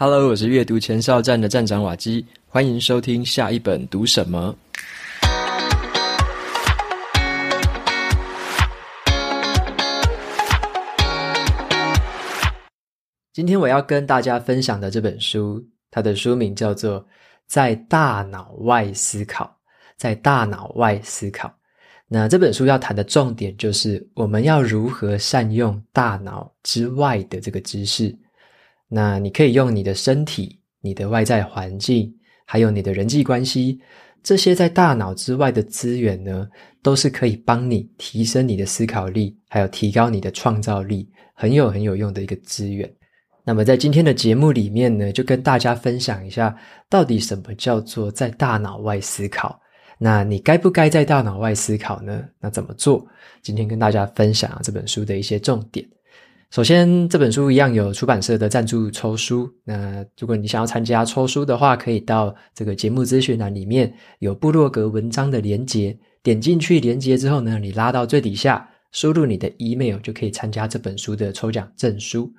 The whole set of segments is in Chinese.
Hello，我是阅读前哨站的站长瓦基，欢迎收听下一本读什么。今天我要跟大家分享的这本书，它的书名叫做《在大脑外思考》。在大脑外思考，那这本书要谈的重点就是我们要如何善用大脑之外的这个知识。那你可以用你的身体、你的外在环境，还有你的人际关系，这些在大脑之外的资源呢，都是可以帮你提升你的思考力，还有提高你的创造力，很有很有用的一个资源。那么在今天的节目里面呢，就跟大家分享一下，到底什么叫做在大脑外思考？那你该不该在大脑外思考呢？那怎么做？今天跟大家分享这本书的一些重点。首先，这本书一样有出版社的赞助抽书。那如果你想要参加抽书的话，可以到这个节目资讯栏里面有部落格文章的连接，点进去连接之后呢，你拉到最底下，输入你的 email 就可以参加这本书的抽奖证书。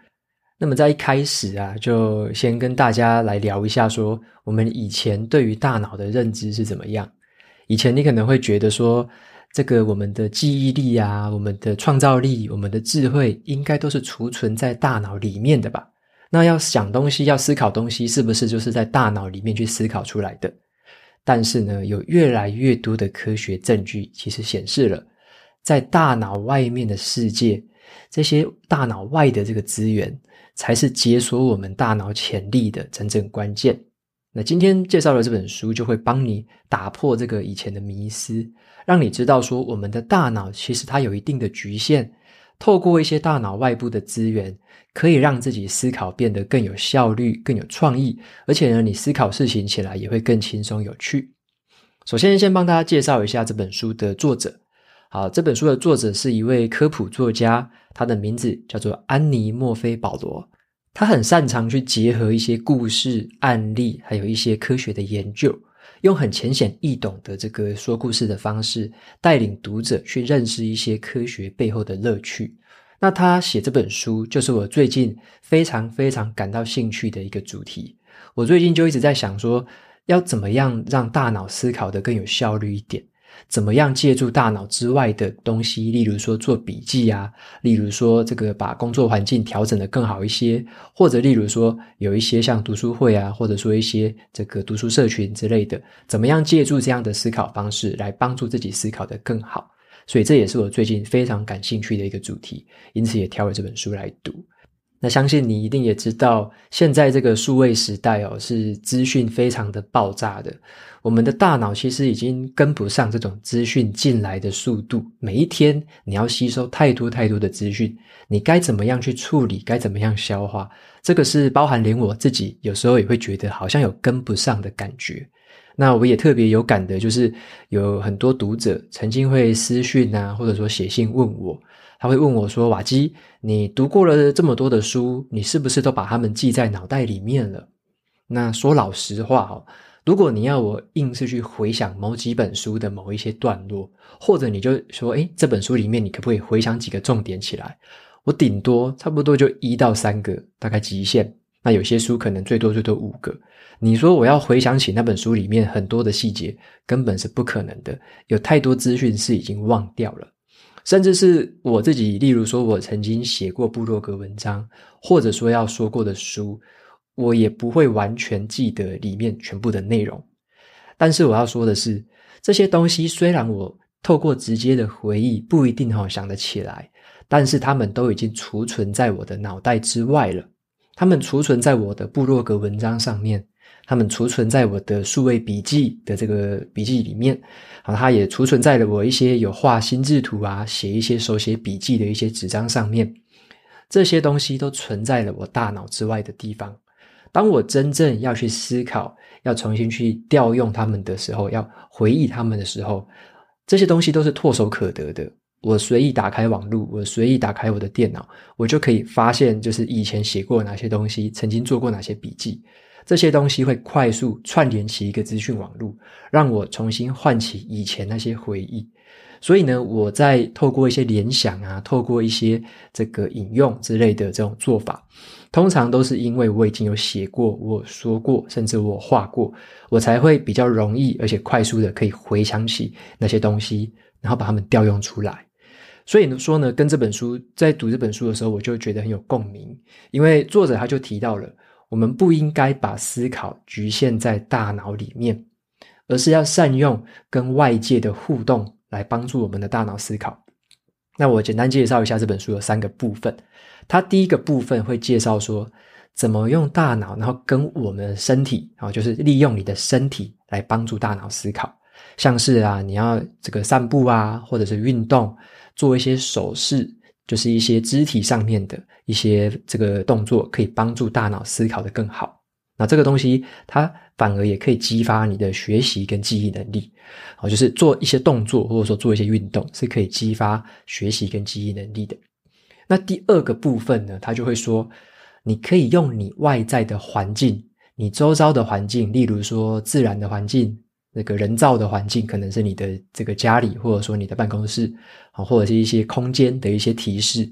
那么在一开始啊，就先跟大家来聊一下说，我们以前对于大脑的认知是怎么样？以前你可能会觉得说，这个我们的记忆力啊，我们的创造力，我们的智慧，应该都是储存在大脑里面的吧？那要想东西，要思考东西，是不是就是在大脑里面去思考出来的？但是呢，有越来越多的科学证据，其实显示了，在大脑外面的世界，这些大脑外的这个资源，才是解锁我们大脑潜力的真正关键。那今天介绍的这本书就会帮你打破这个以前的迷思，让你知道说，我们的大脑其实它有一定的局限，透过一些大脑外部的资源，可以让自己思考变得更有效率、更有创意，而且呢，你思考事情起来也会更轻松有趣。首先，先帮大家介绍一下这本书的作者。好，这本书的作者是一位科普作家，他的名字叫做安妮·墨菲·保罗。他很擅长去结合一些故事、案例，还有一些科学的研究，用很浅显易懂的这个说故事的方式，带领读者去认识一些科学背后的乐趣。那他写这本书，就是我最近非常非常感到兴趣的一个主题。我最近就一直在想说，要怎么样让大脑思考的更有效率一点。怎么样借助大脑之外的东西，例如说做笔记啊，例如说这个把工作环境调整得更好一些，或者例如说有一些像读书会啊，或者说一些这个读书社群之类的，怎么样借助这样的思考方式来帮助自己思考得更好？所以这也是我最近非常感兴趣的一个主题，因此也挑了这本书来读。那相信你一定也知道，现在这个数位时代哦，是资讯非常的爆炸的。我们的大脑其实已经跟不上这种资讯进来的速度。每一天你要吸收太多太多的资讯，你该怎么样去处理？该怎么样消化？这个是包含连我自己有时候也会觉得好像有跟不上的感觉。那我也特别有感的，就是有很多读者曾经会私讯啊，或者说写信问我。他会问我说：“瓦基，你读过了这么多的书，你是不是都把它们记在脑袋里面了？”那说老实话哦，如果你要我硬是去回想某几本书的某一些段落，或者你就说：“诶，这本书里面你可不可以回想几个重点起来？”我顶多差不多就一到三个，大概极限。那有些书可能最多最多五个。你说我要回想起那本书里面很多的细节，根本是不可能的，有太多资讯是已经忘掉了。甚至是我自己，例如说，我曾经写过部落格文章，或者说要说过的书，我也不会完全记得里面全部的内容。但是我要说的是，这些东西虽然我透过直接的回忆不一定好想得起来，但是他们都已经储存在我的脑袋之外了。他们储存在我的部落格文章上面。他们储存在我的数位笔记的这个笔记里面，啊，它也储存在了我一些有画心智图啊、写一些手写笔记的一些纸张上面。这些东西都存在了我大脑之外的地方。当我真正要去思考、要重新去调用它们的时候，要回忆它们的时候，这些东西都是唾手可得的。我随意打开网络，我随意打开我的电脑，我就可以发现，就是以前写过哪些东西，曾经做过哪些笔记。这些东西会快速串联起一个资讯网络，让我重新唤起以前那些回忆。所以呢，我在透过一些联想啊，透过一些这个引用之类的这种做法，通常都是因为我已经有写过，我说过，甚至我画过，我才会比较容易而且快速的可以回想起那些东西，然后把它们调用出来。所以说呢，跟这本书在读这本书的时候，我就觉得很有共鸣，因为作者他就提到了，我们不应该把思考局限在大脑里面，而是要善用跟外界的互动来帮助我们的大脑思考。那我简单介绍一下这本书有三个部分。它第一个部分会介绍说，怎么用大脑，然后跟我们的身体啊，就是利用你的身体来帮助大脑思考。像是啊，你要这个散步啊，或者是运动，做一些手势，就是一些肢体上面的一些这个动作，可以帮助大脑思考得更好。那这个东西，它反而也可以激发你的学习跟记忆能力，哦，就是做一些动作或者说做一些运动，是可以激发学习跟记忆能力的。那第二个部分呢，他就会说，你可以用你外在的环境，你周遭的环境，例如说自然的环境，那个人造的环境，可能是你的这个家里，或者说你的办公室，啊，或者是一些空间的一些提示。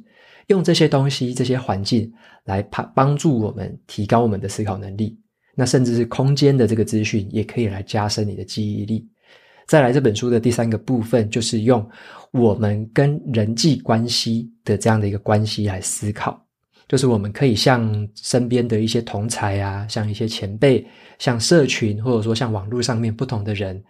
用这些东西、这些环境来帮帮助我们提高我们的思考能力，那甚至是空间的这个资讯也可以来加深你的记忆力。再来，这本书的第三个部分就是用我们跟人际关系的这样的一个关系来思考，就是我们可以向身边的一些同才啊，像一些前辈，像社群，或者说像网络上面不同的人，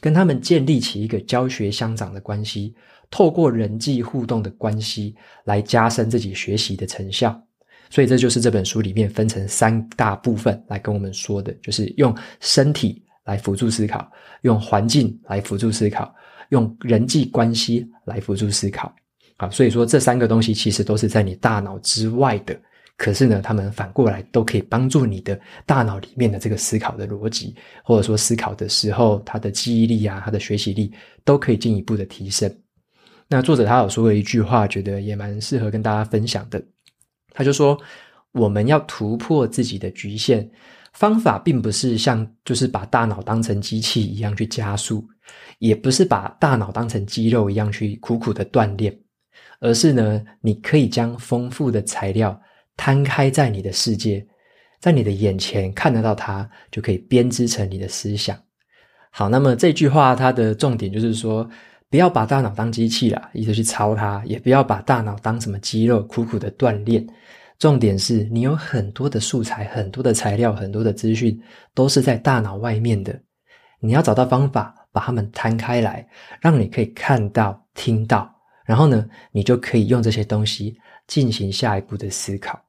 跟他们建立起一个教学相长的关系。透过人际互动的关系来加深自己学习的成效，所以这就是这本书里面分成三大部分来跟我们说的，就是用身体来辅助思考，用环境来辅助思考，用人际关系来辅助思考。啊，所以说这三个东西其实都是在你大脑之外的，可是呢，他们反过来都可以帮助你的大脑里面的这个思考的逻辑，或者说思考的时候，他的记忆力啊，他的学习力都可以进一步的提升。那作者他有说过一句话，觉得也蛮适合跟大家分享的。他就说，我们要突破自己的局限，方法并不是像就是把大脑当成机器一样去加速，也不是把大脑当成肌肉一样去苦苦的锻炼，而是呢，你可以将丰富的材料摊开在你的世界，在你的眼前看得到它，就可以编织成你的思想。好，那么这句话它的重点就是说。不要把大脑当机器啦，一直去操它；也不要把大脑当什么肌肉，苦苦的锻炼。重点是你有很多的素材、很多的材料、很多的资讯，都是在大脑外面的。你要找到方法，把它们摊开来，让你可以看到、听到，然后呢，你就可以用这些东西进行下一步的思考。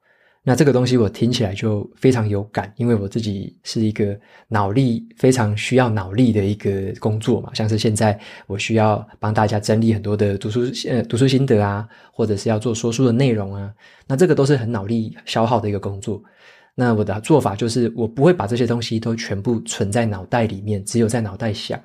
那这个东西我听起来就非常有感，因为我自己是一个脑力非常需要脑力的一个工作嘛，像是现在我需要帮大家整理很多的读书呃读书心得啊，或者是要做说书的内容啊，那这个都是很脑力消耗的一个工作。那我的做法就是，我不会把这些东西都全部存在脑袋里面，只有在脑袋想，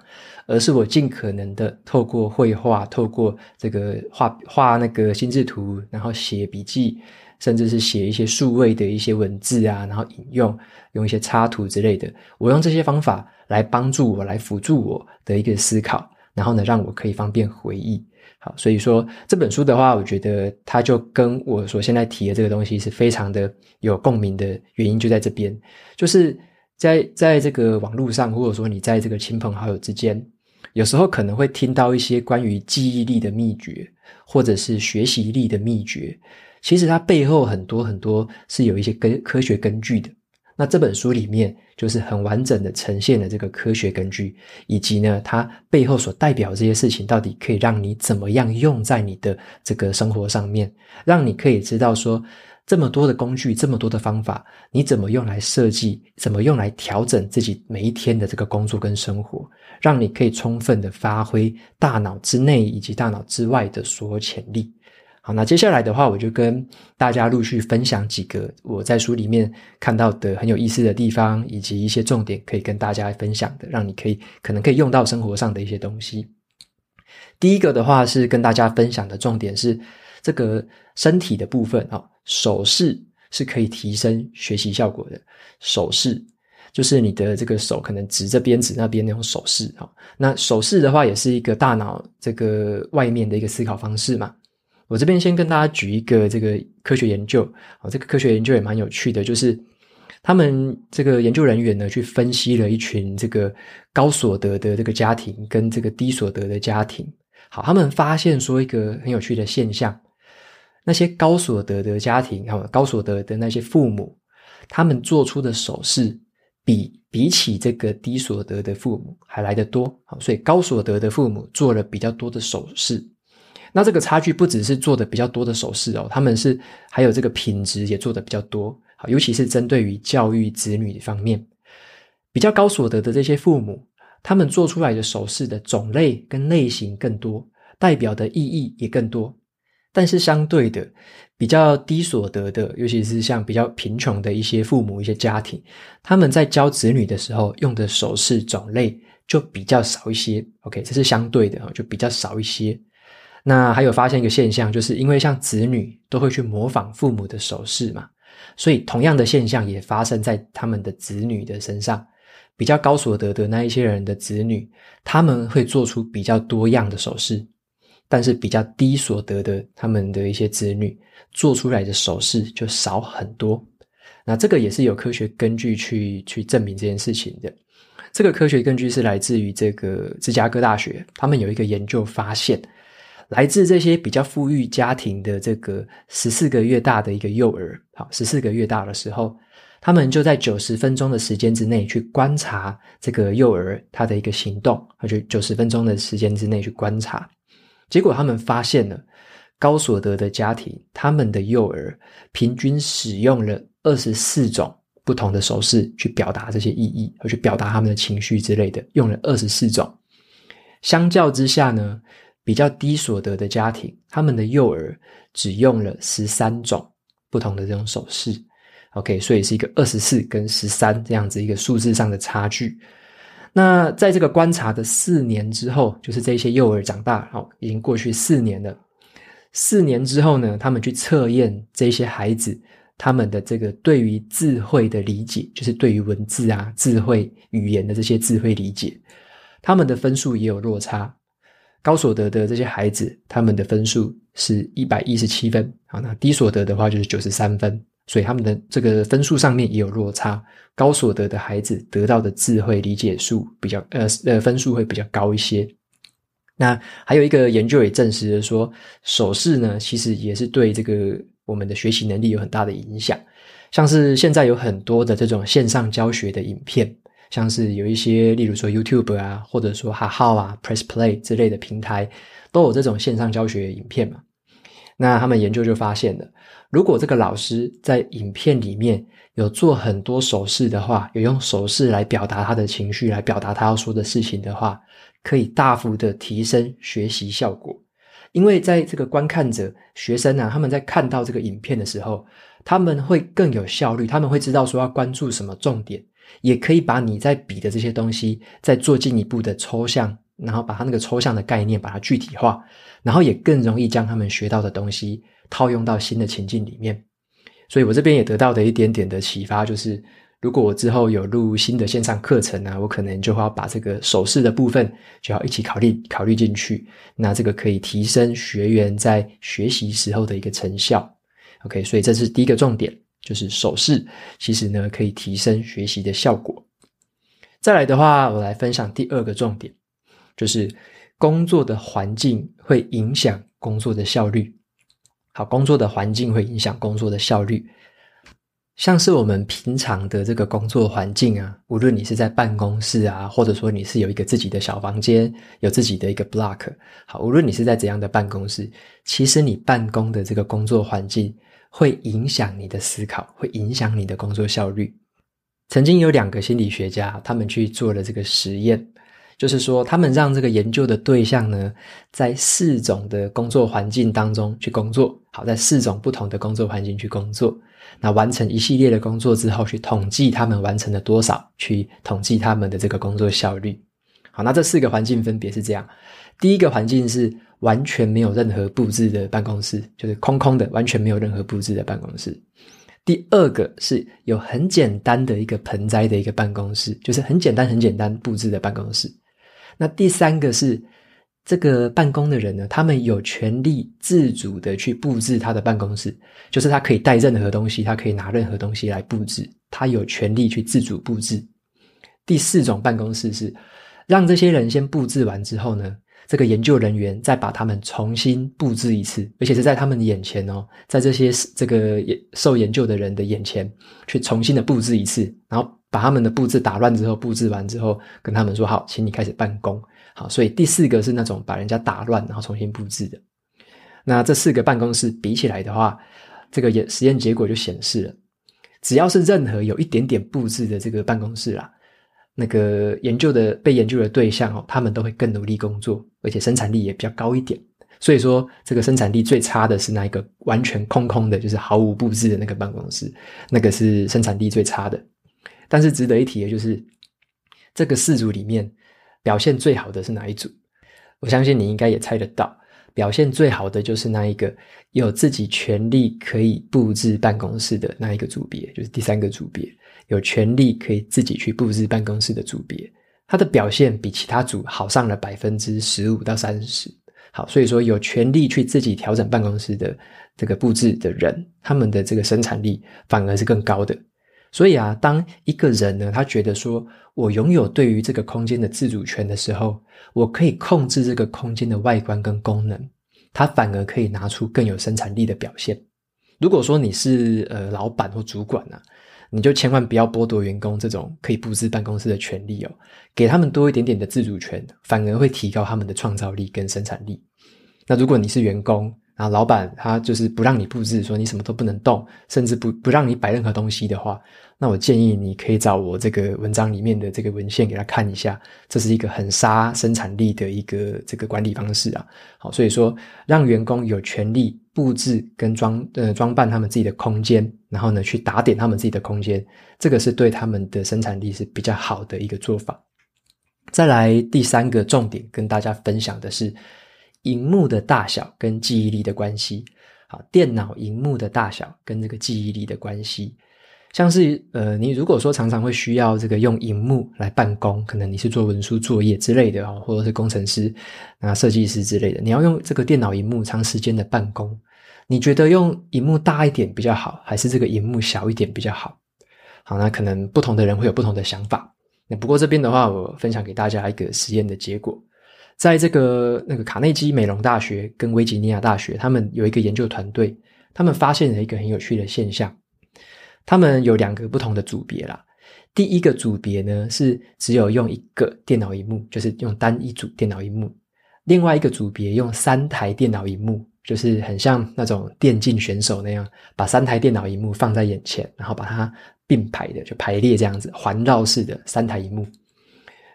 而是我尽可能的透过绘画，透过这个画画那个心智图，然后写笔记。甚至是写一些数位的一些文字啊，然后引用用一些插图之类的，我用这些方法来帮助我，来辅助我的一个思考，然后呢，让我可以方便回忆。好，所以说这本书的话，我觉得它就跟我所现在提的这个东西是非常的有共鸣的原因就在这边，就是在在这个网络上，或者说你在这个亲朋好友之间，有时候可能会听到一些关于记忆力的秘诀，或者是学习力的秘诀。其实它背后很多很多是有一些根科学根据的。那这本书里面就是很完整的呈现了这个科学根据，以及呢，它背后所代表这些事情到底可以让你怎么样用在你的这个生活上面，让你可以知道说这么多的工具，这么多的方法，你怎么用来设计，怎么用来调整自己每一天的这个工作跟生活，让你可以充分的发挥大脑之内以及大脑之外的所有潜力。好，那接下来的话，我就跟大家陆续分享几个我在书里面看到的很有意思的地方，以及一些重点可以跟大家分享的，让你可以可能可以用到生活上的一些东西。第一个的话是跟大家分享的重点是这个身体的部分啊，手势是可以提升学习效果的。手势就是你的这个手可能指这边指那边那种手势啊，那手势的话也是一个大脑这个外面的一个思考方式嘛。我这边先跟大家举一个这个科学研究，哦，这个科学研究也蛮有趣的，就是他们这个研究人员呢，去分析了一群这个高所得的这个家庭跟这个低所得的家庭。好，他们发现说一个很有趣的现象，那些高所得的家庭，好，高所得的那些父母，他们做出的手势比比起这个低所得的父母还来得多，好，所以高所得的父母做了比较多的手势。那这个差距不只是做的比较多的手势哦，他们是还有这个品质也做的比较多，好，尤其是针对于教育子女方面，比较高所得的这些父母，他们做出来的首饰的种类跟类型更多，代表的意义也更多。但是相对的，比较低所得的，尤其是像比较贫穷的一些父母、一些家庭，他们在教子女的时候用的首饰种类就比较少一些。OK，这是相对的，就比较少一些。那还有发现一个现象，就是因为像子女都会去模仿父母的首饰嘛，所以同样的现象也发生在他们的子女的身上。比较高所得的那一些人的子女，他们会做出比较多样的首饰，但是比较低所得的他们的一些子女做出来的首饰就少很多。那这个也是有科学根据去去证明这件事情的。这个科学根据是来自于这个芝加哥大学，他们有一个研究发现。来自这些比较富裕家庭的这个十四个月大的一个幼儿，好，十四个月大的时候，他们就在九十分钟的时间之内去观察这个幼儿他的一个行动，而且九十分钟的时间之内去观察，结果他们发现了高所得的家庭，他们的幼儿平均使用了二十四种不同的手势去表达这些意义，而去表达他们的情绪之类的，用了二十四种。相较之下呢，比较低所得的家庭，他们的幼儿只用了十三种不同的这种手势，OK，所以是一个二十四跟十三这样子一个数字上的差距。那在这个观察的四年之后，就是这些幼儿长大，好，已经过去四年了。四年之后呢，他们去测验这些孩子他们的这个对于智慧的理解，就是对于文字啊、智慧语言的这些智慧理解，他们的分数也有落差。高所得的这些孩子，他们的分数是一百一十七分，好，那低所得的话就是九十三分，所以他们的这个分数上面也有落差。高所得的孩子得到的智慧理解数比较，呃呃，分数会比较高一些。那还有一个研究也证实了说，手势呢，其实也是对这个我们的学习能力有很大的影响。像是现在有很多的这种线上教学的影片。像是有一些，例如说 YouTube 啊，或者说哈号啊、Press Play 之类的平台，都有这种线上教学影片嘛。那他们研究就发现了，如果这个老师在影片里面有做很多手势的话，有用手势来表达他的情绪，来表达他要说的事情的话，可以大幅的提升学习效果。因为在这个观看者学生啊，他们在看到这个影片的时候，他们会更有效率，他们会知道说要关注什么重点。也可以把你在比的这些东西再做进一步的抽象，然后把它那个抽象的概念把它具体化，然后也更容易将他们学到的东西套用到新的情境里面。所以我这边也得到的一点点的启发就是，如果我之后有录新的线上课程啊，我可能就会要把这个手势的部分就要一起考虑考虑进去。那这个可以提升学员在学习时候的一个成效。OK，所以这是第一个重点。就是手势，其实呢可以提升学习的效果。再来的话，我来分享第二个重点，就是工作的环境会影响工作的效率。好，工作的环境会影响工作的效率。像是我们平常的这个工作环境啊，无论你是在办公室啊，或者说你是有一个自己的小房间，有自己的一个 block，好，无论你是在怎样的办公室，其实你办公的这个工作环境。会影响你的思考，会影响你的工作效率。曾经有两个心理学家，他们去做了这个实验，就是说，他们让这个研究的对象呢，在四种的工作环境当中去工作。好，在四种不同的工作环境去工作，那完成一系列的工作之后，去统计他们完成了多少，去统计他们的这个工作效率。好，那这四个环境分别是这样：第一个环境是。完全没有任何布置的办公室，就是空空的，完全没有任何布置的办公室。第二个是有很简单的一个盆栽的一个办公室，就是很简单、很简单布置的办公室。那第三个是这个办公的人呢，他们有权利自主的去布置他的办公室，就是他可以带任何东西，他可以拿任何东西来布置，他有权利去自主布置。第四种办公室是让这些人先布置完之后呢，这个研究人员再把他们重新布置一次，而且是在他们眼前哦，在这些这个受研究的人的眼前去重新的布置一次，然后把他们的布置打乱之后，布置完之后跟他们说好，请你开始办公。好，所以第四个是那种把人家打乱然后重新布置的。那这四个办公室比起来的话，这个实验结果就显示了，只要是任何有一点点布置的这个办公室啦，那个研究的被研究的对象哦，他们都会更努力工作，而且生产力也比较高一点。所以说，这个生产力最差的是那一个完全空空的，就是毫无布置的那个办公室，那个是生产力最差的。但是值得一提的就是，这个四组里面。表现最好的是哪一组？我相信你应该也猜得到，表现最好的就是那一个有自己权利可以布置办公室的那一个组别，就是第三个组别，有权利可以自己去布置办公室的组别，它的表现比其他组好上了百分之十五到三十。好，所以说有权利去自己调整办公室的这个布置的人，他们的这个生产力反而是更高的。所以啊，当一个人呢，他觉得说我拥有对于这个空间的自主权的时候，我可以控制这个空间的外观跟功能，他反而可以拿出更有生产力的表现。如果说你是呃老板或主管啊，你就千万不要剥夺员工这种可以布置办公室的权利哦，给他们多一点点的自主权，反而会提高他们的创造力跟生产力。那如果你是员工，啊，老板他就是不让你布置，说你什么都不能动，甚至不不让你摆任何东西的话，那我建议你可以找我这个文章里面的这个文献给他看一下，这是一个很杀生产力的一个这个管理方式啊。好，所以说让员工有权利布置跟装呃装扮他们自己的空间，然后呢去打点他们自己的空间，这个是对他们的生产力是比较好的一个做法。再来第三个重点跟大家分享的是。荧幕的大小跟记忆力的关系，好，电脑荧幕的大小跟这个记忆力的关系，像是呃，你如果说常常会需要这个用荧幕来办公，可能你是做文书作业之类的啊，或者是工程师啊、设计师之类的，你要用这个电脑荧幕长时间的办公，你觉得用荧幕大一点比较好，还是这个荧幕小一点比较好？好，那可能不同的人会有不同的想法。那不过这边的话，我分享给大家一个实验的结果。在这个那个卡内基美隆大学跟维吉尼亚大学，他们有一个研究团队，他们发现了一个很有趣的现象。他们有两个不同的组别啦。第一个组别呢是只有用一个电脑荧幕，就是用单一组电脑荧幕；另外一个组别用三台电脑荧幕，就是很像那种电竞选手那样，把三台电脑荧幕放在眼前，然后把它并排的就排列这样子，环绕式的三台荧幕。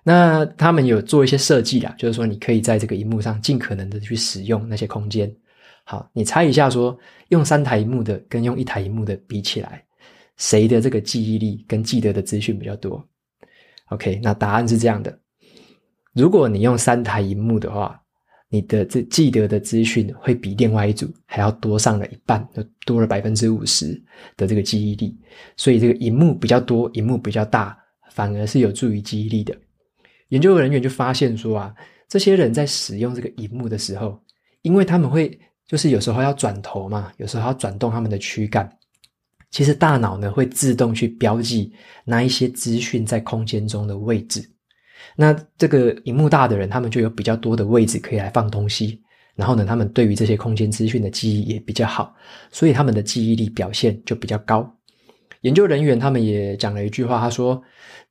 那他们有做一些设计啦，就是说你可以在这个荧幕上尽可能的去使用那些空间。好，你猜一下，说用三台荧幕的跟用一台荧幕的比起来，谁的这个记忆力跟记得的资讯比较多？OK，那答案是这样的：如果你用三台荧幕的话，你的这记得的资讯会比另外一组还要多上了一半，就多了百分之五十的这个记忆力。所以这个荧幕比较多，荧幕比较大，反而是有助于记忆力的。研究人员就发现说啊，这些人在使用这个荧幕的时候，因为他们会就是有时候要转头嘛，有时候要转动他们的躯干，其实大脑呢会自动去标记那一些资讯在空间中的位置。那这个荧幕大的人，他们就有比较多的位置可以来放东西，然后呢，他们对于这些空间资讯的记忆也比较好，所以他们的记忆力表现就比较高。研究人员他们也讲了一句话，他说：“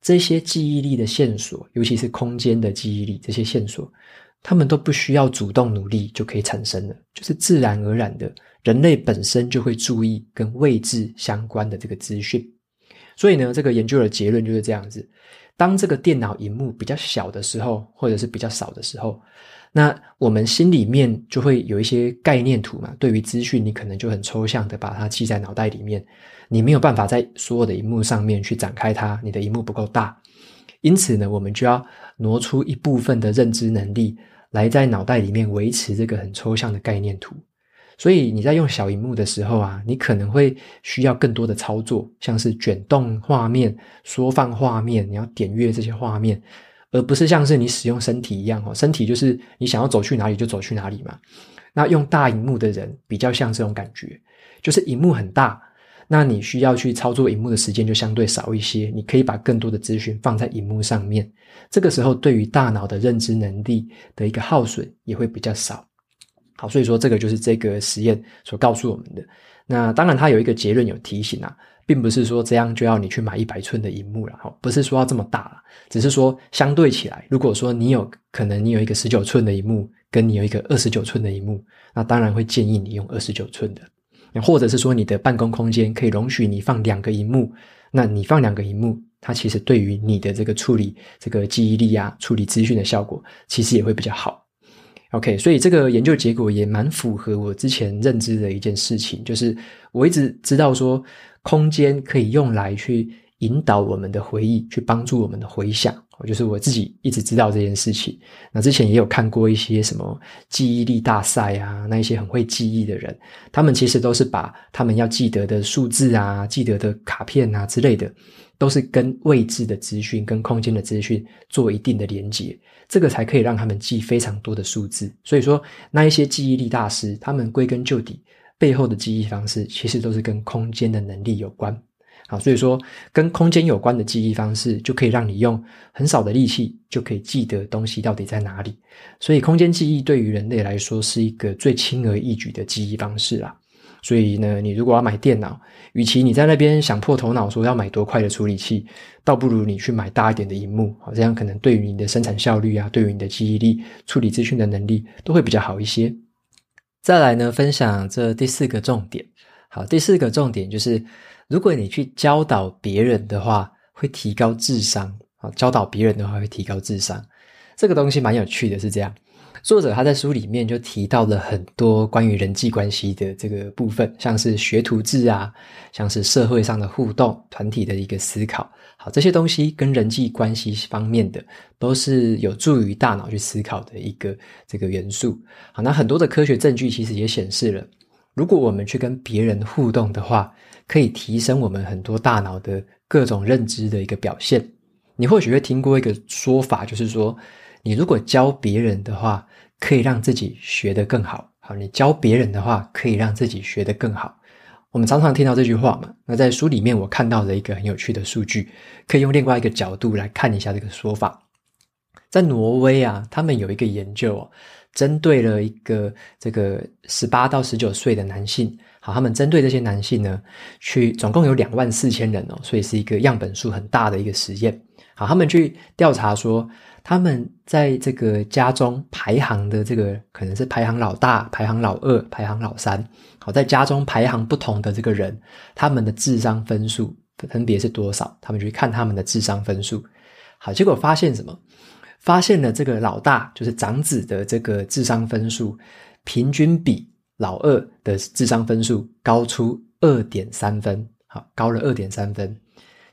这些记忆力的线索，尤其是空间的记忆力，这些线索，他们都不需要主动努力就可以产生了，就是自然而然的，人类本身就会注意跟位置相关的这个资讯。所以呢，这个研究的结论就是这样子：当这个电脑荧幕比较小的时候，或者是比较少的时候。”那我们心里面就会有一些概念图嘛，对于资讯，你可能就很抽象的把它记在脑袋里面，你没有办法在所有的荧幕上面去展开它，你的荧幕不够大，因此呢，我们就要挪出一部分的认知能力来在脑袋里面维持这个很抽象的概念图。所以你在用小荧幕的时候啊，你可能会需要更多的操作，像是卷动画面、缩放画面，你要点阅这些画面。而不是像是你使用身体一样哦，身体就是你想要走去哪里就走去哪里嘛。那用大荧幕的人比较像这种感觉，就是荧幕很大，那你需要去操作荧幕的时间就相对少一些，你可以把更多的资讯放在荧幕上面，这个时候对于大脑的认知能力的一个耗损也会比较少。好，所以说这个就是这个实验所告诉我们的。那当然，它有一个结论有提醒啊，并不是说这样就要你去买一百寸的荧幕了，哈，不是说要这么大了，只是说相对起来，如果说你有可能你有一个十九寸的荧幕，跟你有一个二十九寸的荧幕，那当然会建议你用二十九寸的。或者是说你的办公空间可以容许你放两个荧幕，那你放两个荧幕，它其实对于你的这个处理这个记忆力啊，处理资讯的效果，其实也会比较好。OK，所以这个研究结果也蛮符合我之前认知的一件事情，就是我一直知道说，空间可以用来去引导我们的回忆，去帮助我们的回想。就是我自己一直知道这件事情。那之前也有看过一些什么记忆力大赛啊，那一些很会记忆的人，他们其实都是把他们要记得的数字啊、记得的卡片啊之类的，都是跟位置的资讯、跟空间的资讯做一定的连接。这个才可以让他们记非常多的数字。所以说，那一些记忆力大师，他们归根究底背后的记忆方式，其实都是跟空间的能力有关。好，所以说跟空间有关的记忆方式，就可以让你用很少的力气就可以记得东西到底在哪里。所以，空间记忆对于人类来说是一个最轻而易举的记忆方式啦。所以呢，你如果要买电脑，与其你在那边想破头脑说要买多快的处理器，倒不如你去买大一点的荧幕，好，这样可能对于你的生产效率啊，对于你的记忆力、处理资讯的能力都会比较好一些。再来呢，分享这第四个重点。好，第四个重点就是，如果你去教导别人的话，会提高智商。啊，教导别人的话会提高智商，这个东西蛮有趣的，是这样。作者他在书里面就提到了很多关于人际关系的这个部分，像是学徒制啊，像是社会上的互动、团体的一个思考，好，这些东西跟人际关系方面的都是有助于大脑去思考的一个这个元素。好，那很多的科学证据其实也显示了，如果我们去跟别人互动的话，可以提升我们很多大脑的各种认知的一个表现。你或许会听过一个说法，就是说，你如果教别人的话，可以让自己学得更好。好，你教别人的话，可以让自己学得更好。我们常常听到这句话嘛。那在书里面，我看到了一个很有趣的数据，可以用另外一个角度来看一下这个说法。在挪威啊，他们有一个研究哦，针对了一个这个十八到十九岁的男性。好，他们针对这些男性呢，去总共有两万四千人哦，所以是一个样本数很大的一个实验。好，他们去调查说，他们在这个家中排行的这个可能是排行老大、排行老二、排行老三。好，在家中排行不同的这个人，他们的智商分数分别是多少？他们去看他们的智商分数。好，结果发现什么？发现了这个老大就是长子的这个智商分数，平均比老二的智商分数高出二点三分。好，高了二点三分。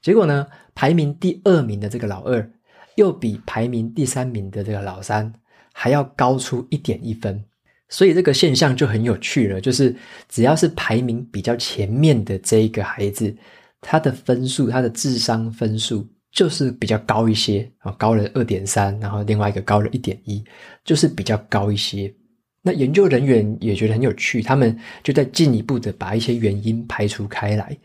结果呢，排名第二名的这个老二，又比排名第三名的这个老三还要高出一点一分，所以这个现象就很有趣了。就是只要是排名比较前面的这一个孩子，他的分数，他的智商分数就是比较高一些啊，高了二点三，然后另外一个高了一点一，就是比较高一些。那研究人员也觉得很有趣，他们就在进一步的把一些原因排除开来。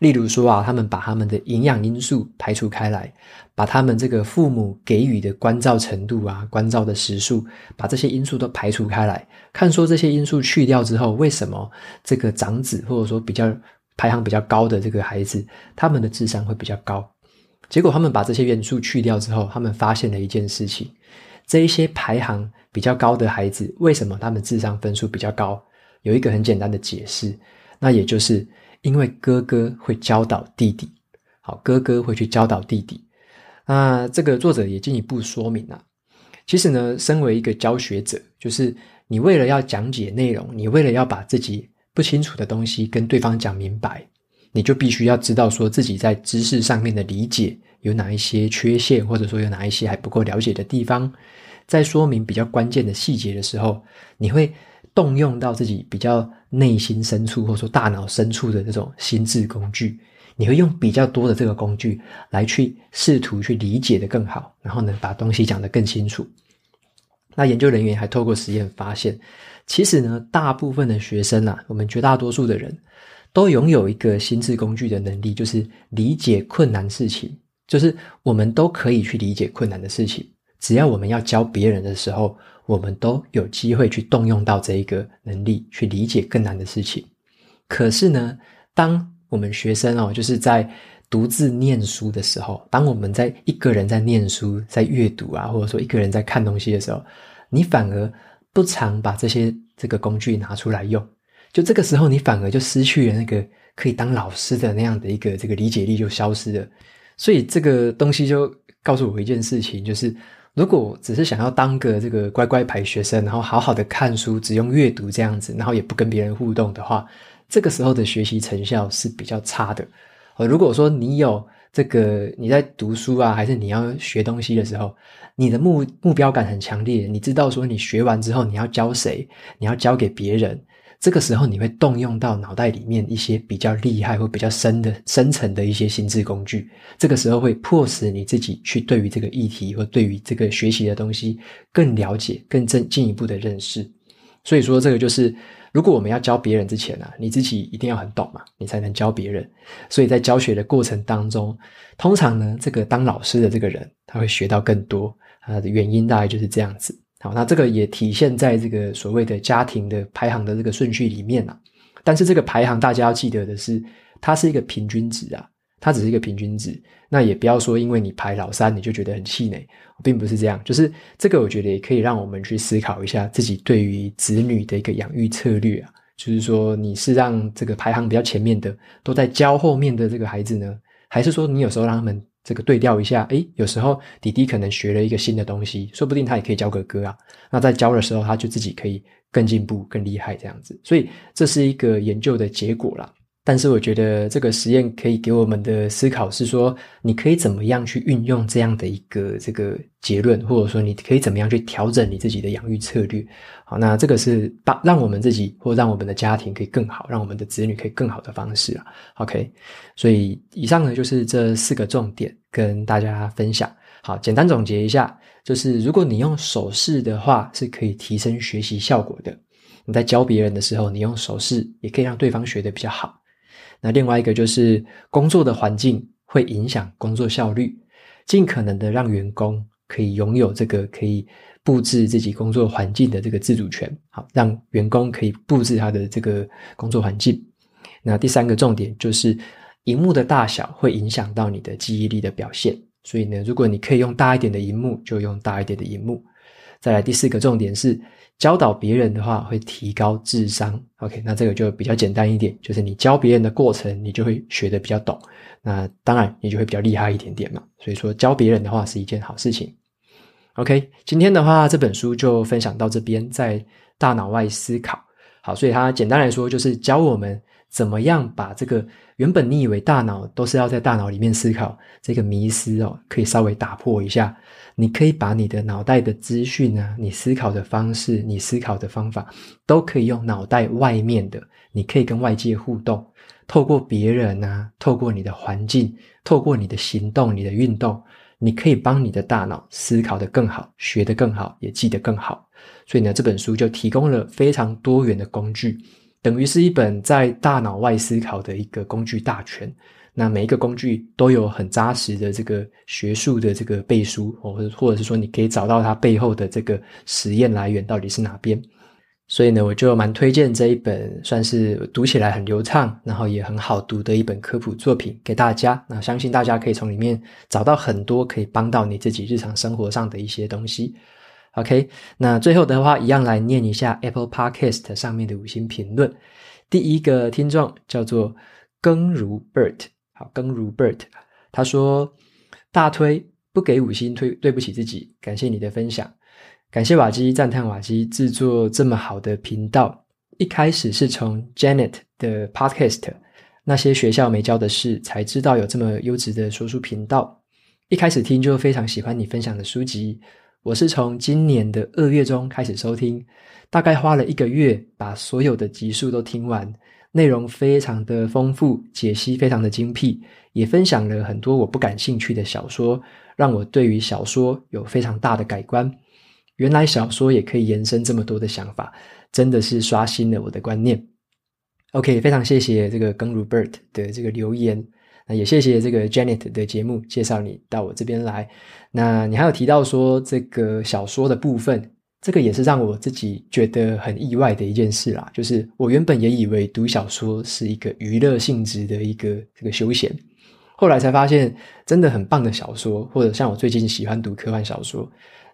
例如说啊，他们把他们的营养因素排除开来，把他们这个父母给予的关照程度啊、关照的时数，把这些因素都排除开来，看说这些因素去掉之后，为什么这个长子或者说比较排行比较高的这个孩子，他们的智商会比较高？结果他们把这些元素去掉之后，他们发现了一件事情：这一些排行比较高的孩子，为什么他们智商分数比较高？有一个很简单的解释，那也就是。因为哥哥会教导弟弟，好，哥哥会去教导弟弟。那这个作者也进一步说明了，其实呢，身为一个教学者，就是你为了要讲解内容，你为了要把自己不清楚的东西跟对方讲明白，你就必须要知道说自己在知识上面的理解有哪一些缺陷，或者说有哪一些还不够了解的地方。在说明比较关键的细节的时候，你会动用到自己比较内心深处，或者说大脑深处的这种心智工具，你会用比较多的这个工具来去试图去理解得更好，然后呢，把东西讲得更清楚。那研究人员还透过实验发现，其实呢，大部分的学生啊，我们绝大多数的人都拥有一个心智工具的能力，就是理解困难事情，就是我们都可以去理解困难的事情。只要我们要教别人的时候，我们都有机会去动用到这一个能力，去理解更难的事情。可是呢，当我们学生哦，就是在独自念书的时候，当我们在一个人在念书、在阅读啊，或者说一个人在看东西的时候，你反而不常把这些这个工具拿出来用。就这个时候，你反而就失去了那个可以当老师的那样的一个这个理解力就消失了。所以这个东西就告诉我一件事情，就是。如果只是想要当个这个乖乖牌学生，然后好好的看书，只用阅读这样子，然后也不跟别人互动的话，这个时候的学习成效是比较差的。呃，如果说你有这个你在读书啊，还是你要学东西的时候，你的目目标感很强烈，你知道说你学完之后你要教谁，你要教给别人。这个时候，你会动用到脑袋里面一些比较厉害或比较深的深层的一些心智工具。这个时候会迫使你自己去对于这个议题或对于这个学习的东西更了解、更进进一步的认识。所以说，这个就是如果我们要教别人之前啊，你自己一定要很懂嘛，你才能教别人。所以在教学的过程当中，通常呢，这个当老师的这个人他会学到更多他，的原因大概就是这样子。好，那这个也体现在这个所谓的家庭的排行的这个顺序里面啊。但是这个排行大家要记得的是，它是一个平均值啊，它只是一个平均值。那也不要说因为你排老三你就觉得很气馁，并不是这样。就是这个，我觉得也可以让我们去思考一下自己对于子女的一个养育策略啊。就是说，你是让这个排行比较前面的都在教后面的这个孩子呢，还是说你有时候让他们？这个对调一下，诶，有时候弟弟可能学了一个新的东西，说不定他也可以教哥哥啊。那在教的时候，他就自己可以更进步、更厉害这样子。所以这是一个研究的结果啦。但是我觉得这个实验可以给我们的思考是说，你可以怎么样去运用这样的一个这个结论，或者说你可以怎么样去调整你自己的养育策略。好，那这个是把让我们自己或让我们的家庭可以更好，让我们的子女可以更好的方式啊。OK，所以以上呢就是这四个重点跟大家分享。好，简单总结一下，就是如果你用手势的话，是可以提升学习效果的。你在教别人的时候，你用手势也可以让对方学得比较好。那另外一个就是工作的环境会影响工作效率，尽可能的让员工可以拥有这个可以布置自己工作环境的这个自主权，好，让员工可以布置他的这个工作环境。那第三个重点就是，萤幕的大小会影响到你的记忆力的表现，所以呢，如果你可以用大一点的萤幕，就用大一点的萤幕。再来第四个重点是。教导别人的话会提高智商，OK，那这个就比较简单一点，就是你教别人的过程，你就会学的比较懂，那当然你就会比较厉害一点点嘛。所以说教别人的话是一件好事情。OK，今天的话这本书就分享到这边，在大脑外思考。好，所以它简单来说就是教我们怎么样把这个原本你以为大脑都是要在大脑里面思考这个迷思哦，可以稍微打破一下。你可以把你的脑袋的资讯啊，你思考的方式，你思考的方法，都可以用脑袋外面的，你可以跟外界互动，透过别人啊，透过你的环境，透过你的行动、你的运动，你可以帮你的大脑思考得更好，学得更好，也记得更好。所以呢，这本书就提供了非常多元的工具，等于是一本在大脑外思考的一个工具大全。那每一个工具都有很扎实的这个学术的这个背书，或者或者是说你可以找到它背后的这个实验来源到底是哪边。所以呢，我就蛮推荐这一本算是读起来很流畅，然后也很好读的一本科普作品给大家。那相信大家可以从里面找到很多可以帮到你自己日常生活上的一些东西。OK，那最后的话，一样来念一下 Apple Podcast 上面的五星评论。第一个听众叫做耕如 Bert。好，耕如 Bert，他说大推不给五星推，对不起自己。感谢你的分享，感谢瓦基，赞叹瓦基制作这么好的频道。一开始是从 Janet 的 Podcast 那些学校没教的事，才知道有这么优质的说书频道。一开始听就非常喜欢你分享的书籍。我是从今年的二月中开始收听，大概花了一个月把所有的集数都听完。内容非常的丰富，解析非常的精辟，也分享了很多我不感兴趣的小说，让我对于小说有非常大的改观。原来小说也可以延伸这么多的想法，真的是刷新了我的观念。OK，非常谢谢这个耕如 Bird 的这个留言，那也谢谢这个 Janet 的节目介绍你到我这边来。那你还有提到说这个小说的部分。这个也是让我自己觉得很意外的一件事啦，就是我原本也以为读小说是一个娱乐性质的一个这个休闲，后来才发现，真的很棒的小说，或者像我最近喜欢读科幻小说，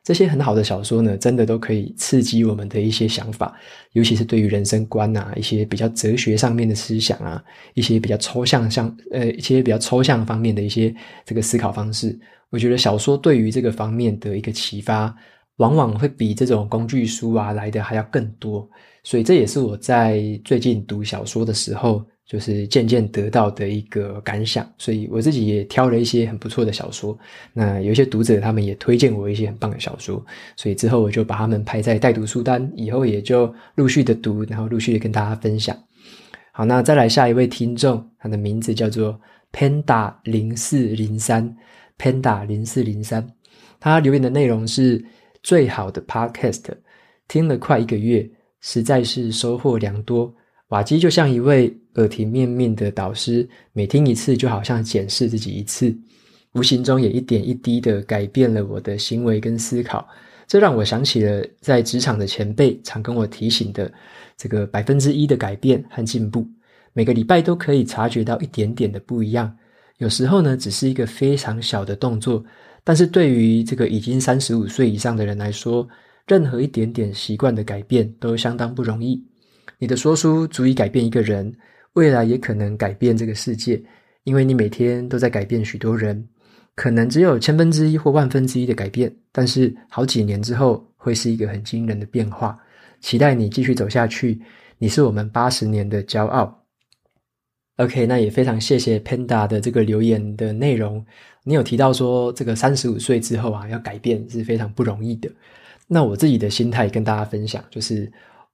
这些很好的小说呢，真的都可以刺激我们的一些想法，尤其是对于人生观啊，一些比较哲学上面的思想啊，一些比较抽象像呃一些比较抽象方面的一些这个思考方式，我觉得小说对于这个方面的一个启发。往往会比这种工具书啊来的还要更多，所以这也是我在最近读小说的时候，就是渐渐得到的一个感想。所以我自己也挑了一些很不错的小说，那有一些读者他们也推荐我一些很棒的小说，所以之后我就把他们排在待读书单，以后也就陆续的读，然后陆续的跟大家分享。好，那再来下一位听众，他的名字叫做 Panda 零四零三，Panda 零四零三，他留言的内容是。最好的 Podcast，听了快一个月，实在是收获良多。瓦基就像一位耳提面命的导师，每听一次就好像检视自己一次，无形中也一点一滴的改变了我的行为跟思考。这让我想起了在职场的前辈常跟我提醒的这个百分之一的改变和进步，每个礼拜都可以察觉到一点点的不一样。有时候呢，只是一个非常小的动作。但是对于这个已经三十五岁以上的人来说，任何一点点习惯的改变都相当不容易。你的说书足以改变一个人，未来也可能改变这个世界，因为你每天都在改变许多人。可能只有千分之一或万分之一的改变，但是好几年之后会是一个很惊人的变化。期待你继续走下去，你是我们八十年的骄傲。OK，那也非常谢谢 Panda 的这个留言的内容。你有提到说，这个三十五岁之后啊，要改变是非常不容易的。那我自己的心态跟大家分享，就是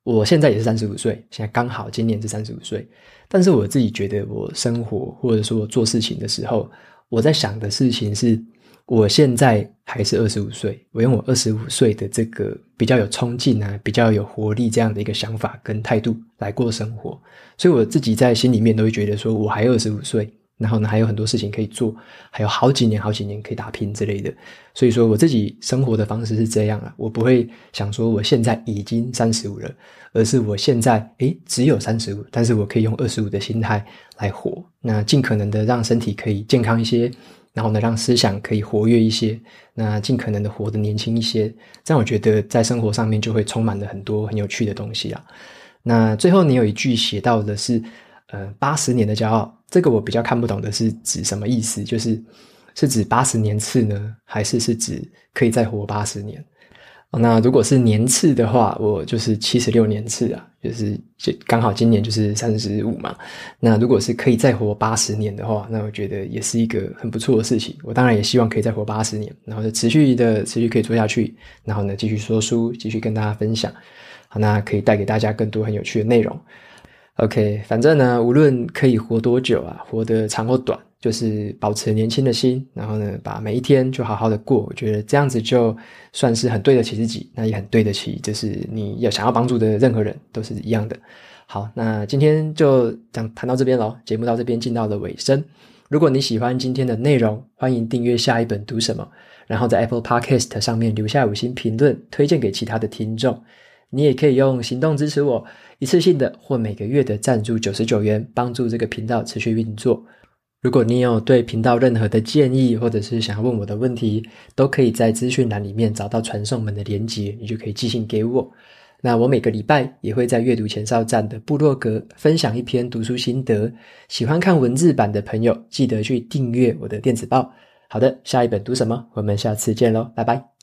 我现在也是三十五岁，现在刚好今年是三十五岁。但是我自己觉得，我生活或者说做事情的时候，我在想的事情是。我现在还是二十五岁，我用我二十五岁的这个比较有冲劲啊，比较有活力这样的一个想法跟态度来过生活，所以我自己在心里面都会觉得说，我还二十五岁，然后呢还有很多事情可以做，还有好几年好几年可以打拼之类的，所以说我自己生活的方式是这样啊，我不会想说我现在已经三十五了，而是我现在诶只有三十五，但是我可以用二十五的心态来活，那尽可能的让身体可以健康一些。然后呢，让思想可以活跃一些，那尽可能的活得年轻一些，这样我觉得在生活上面就会充满了很多很有趣的东西啊。那最后你有一句写到的是，呃，八十年的骄傲，这个我比较看不懂的是指什么意思？就是是指八十年次呢，还是是指可以再活八十年？那如果是年次的话，我就是七十六年次啊，就是就刚好今年就是三十五嘛。那如果是可以再活八十年的话，那我觉得也是一个很不错的事情。我当然也希望可以再活八十年，然后持续的持续可以做下去，然后呢继续说书，继续跟大家分享，好，那可以带给大家更多很有趣的内容。OK，反正呢，无论可以活多久啊，活得长或短。就是保持年轻的心，然后呢，把每一天就好好的过。我觉得这样子就算是很对得起自己，那也很对得起，就是你要想要帮助的任何人都是一样的。好，那今天就讲谈到这边喽，节目到这边进到了尾声。如果你喜欢今天的内容，欢迎订阅下一本读什么，然后在 Apple Podcast 上面留下五星评论，推荐给其他的听众。你也可以用行动支持我，一次性的或每个月的赞助九十九元，帮助这个频道持续运作。如果你有对频道任何的建议，或者是想要问我的问题，都可以在资讯栏里面找到传送门的连接，你就可以寄信给我。那我每个礼拜也会在阅读前哨站的部落格分享一篇读书心得，喜欢看文字版的朋友记得去订阅我的电子报。好的，下一本读什么？我们下次见喽，拜拜。